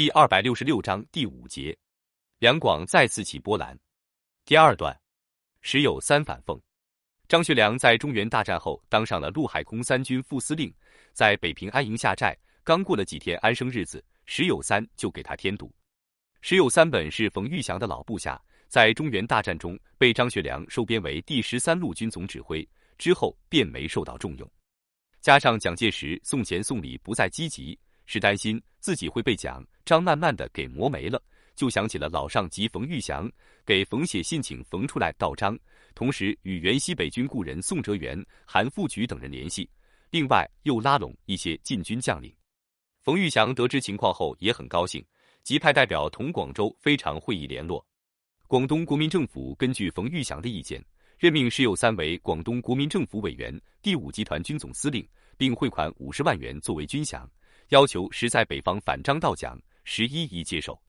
第二百六十六章第五节，两广再次起波澜。第二段，时有三反奉。张学良在中原大战后当上了陆海空三军副司令，在北平安营下寨，刚过了几天安生日子，石有三就给他添堵。石有三本是冯玉祥的老部下，在中原大战中被张学良收编为第十三路军总指挥，之后便没受到重用。加上蒋介石送钱送礼不再积极。是担心自己会被蒋张慢慢的给磨没了，就想起了老上级冯玉祥，给冯写信请冯出来告张，同时与原西北军故人宋哲元、韩复榘等人联系，另外又拉拢一些禁军将领。冯玉祥得知情况后也很高兴，即派代表同广州非常会议联络。广东国民政府根据冯玉祥的意见，任命石友三为广东国民政府委员、第五集团军总司令，并汇款五十万元作为军饷。要求实在北方反张道蒋，石一一接受。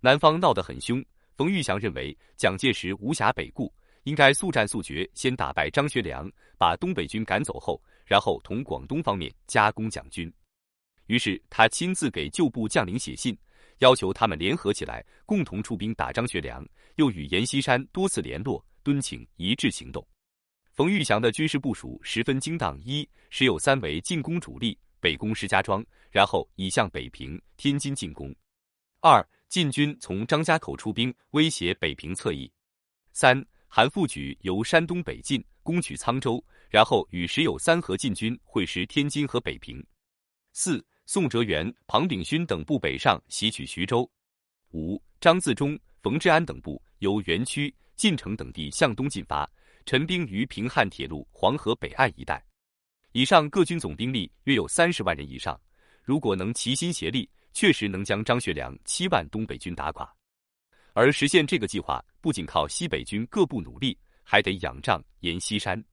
南方闹得很凶，冯玉祥认为蒋介石无暇北顾，应该速战速决，先打败张学良，把东北军赶走后，然后同广东方面加攻蒋军。于是他亲自给旧部将领写信，要求他们联合起来，共同出兵打张学良。又与阎锡山多次联络，敦请一致行动。冯玉祥的军事部署十分精当：一，时有三为进攻主力。北攻石家庄，然后以向北平、天津进攻。二、晋军从张家口出兵，威胁北平侧翼。三、韩复榘由山东北进，攻取沧州，然后与石友三河晋军会师天津和北平。四、宋哲元、庞炳勋等部北上袭取徐州。五、张自忠、冯治安等部由原区、晋城等地向东进发，陈兵于平汉铁路黄河北岸一带。以上各军总兵力约有三十万人以上，如果能齐心协力，确实能将张学良七万东北军打垮。而实现这个计划，不仅靠西北军各部努力，还得仰仗阎锡山。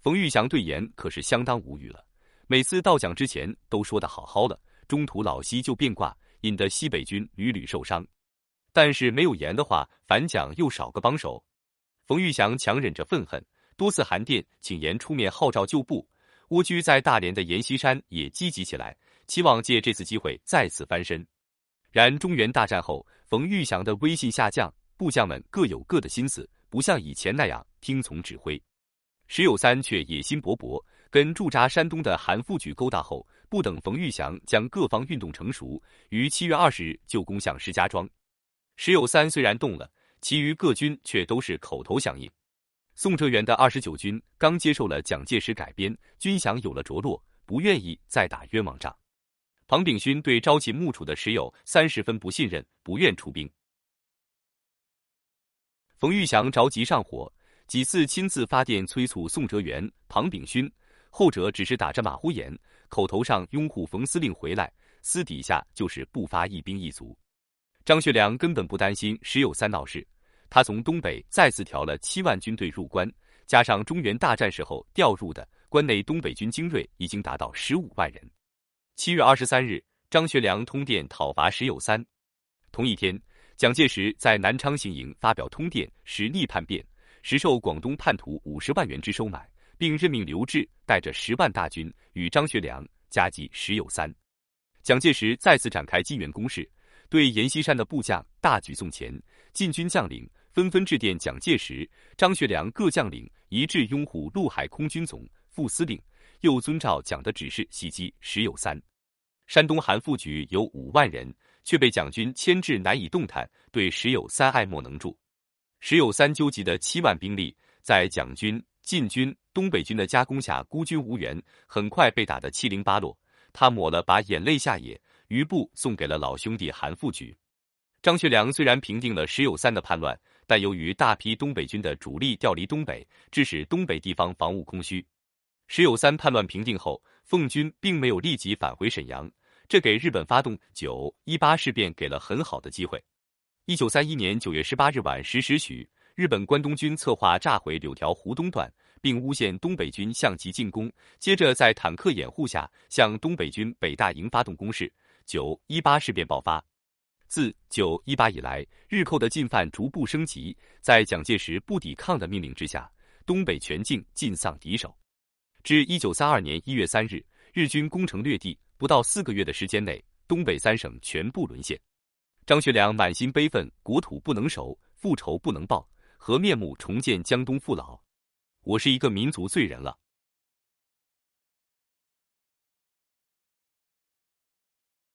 冯玉祥对阎可是相当无语了，每次到蒋之前都说的好好的，中途老西就变卦，引得西北军屡屡受伤。但是没有阎的话，反蒋又少个帮手。冯玉祥强忍着愤恨，多次函电请阎出面号召旧部。蜗居在大连的阎锡山也积极起来，期望借这次机会再次翻身。然中原大战后，冯玉祥的威信下降，部将们各有各的心思，不像以前那样听从指挥。石友三却野心勃勃，跟驻扎山东的韩复榘勾搭后，不等冯玉祥将各方运动成熟，于七月二十日就攻向石家庄。石友三虽然动了，其余各军却都是口头响应。宋哲元的二十九军刚接受了蒋介石改编，军饷有了着落，不愿意再打冤枉仗。庞炳勋对朝秦暮楚的石友三十分不信任，不愿出兵。冯玉祥着急上火，几次亲自发电催促宋哲元、庞炳勋，后者只是打着马虎眼，口头上拥护冯司令回来，私底下就是不发一兵一卒。张学良根本不担心石友三闹事。他从东北再次调了七万军队入关，加上中原大战时候调入的关内东北军精锐，已经达到十五万人。七月二十三日，张学良通电讨伐石友三。同一天，蒋介石在南昌行营发表通电，实力叛变，实受广东叛徒五十万元之收买，并任命刘志带着十万大军与张学良夹击石友三。蒋介石再次展开金援攻势，对阎锡山的部将大举送钱，禁军将领。纷纷致电蒋介石、张学良各将领，一致拥护陆海空军总副司令，又遵照蒋的指示袭击石友三。山东韩复榘有五万人，却被蒋军牵制难以动弹，对石友三爱莫能助。石友三纠集的七万兵力，在蒋军、晋军、东北军的夹攻下孤军无援，很快被打得七零八落。他抹了把眼泪下野，余部送给了老兄弟韩复榘。张学良虽然平定了石友三的叛乱。但由于大批东北军的主力调离东北，致使东北地方防务空虚。石友三叛乱平定后，奉军并没有立即返回沈阳，这给日本发动九一八事变给了很好的机会。一九三一年九月十八日晚十时许，日本关东军策划炸毁柳条湖东段，并诬陷东北军向其进攻，接着在坦克掩护下向东北军北大营发动攻势。九一八事变爆发。自九一八以来，日寇的进犯逐步升级。在蒋介石不抵抗的命令之下，东北全境尽丧敌手。至一九三二年一月三日，日军攻城略地，不到四个月的时间内，东北三省全部沦陷。张学良满心悲愤，国土不能守，复仇不能报，何面目重见江东父老？我是一个民族罪人了。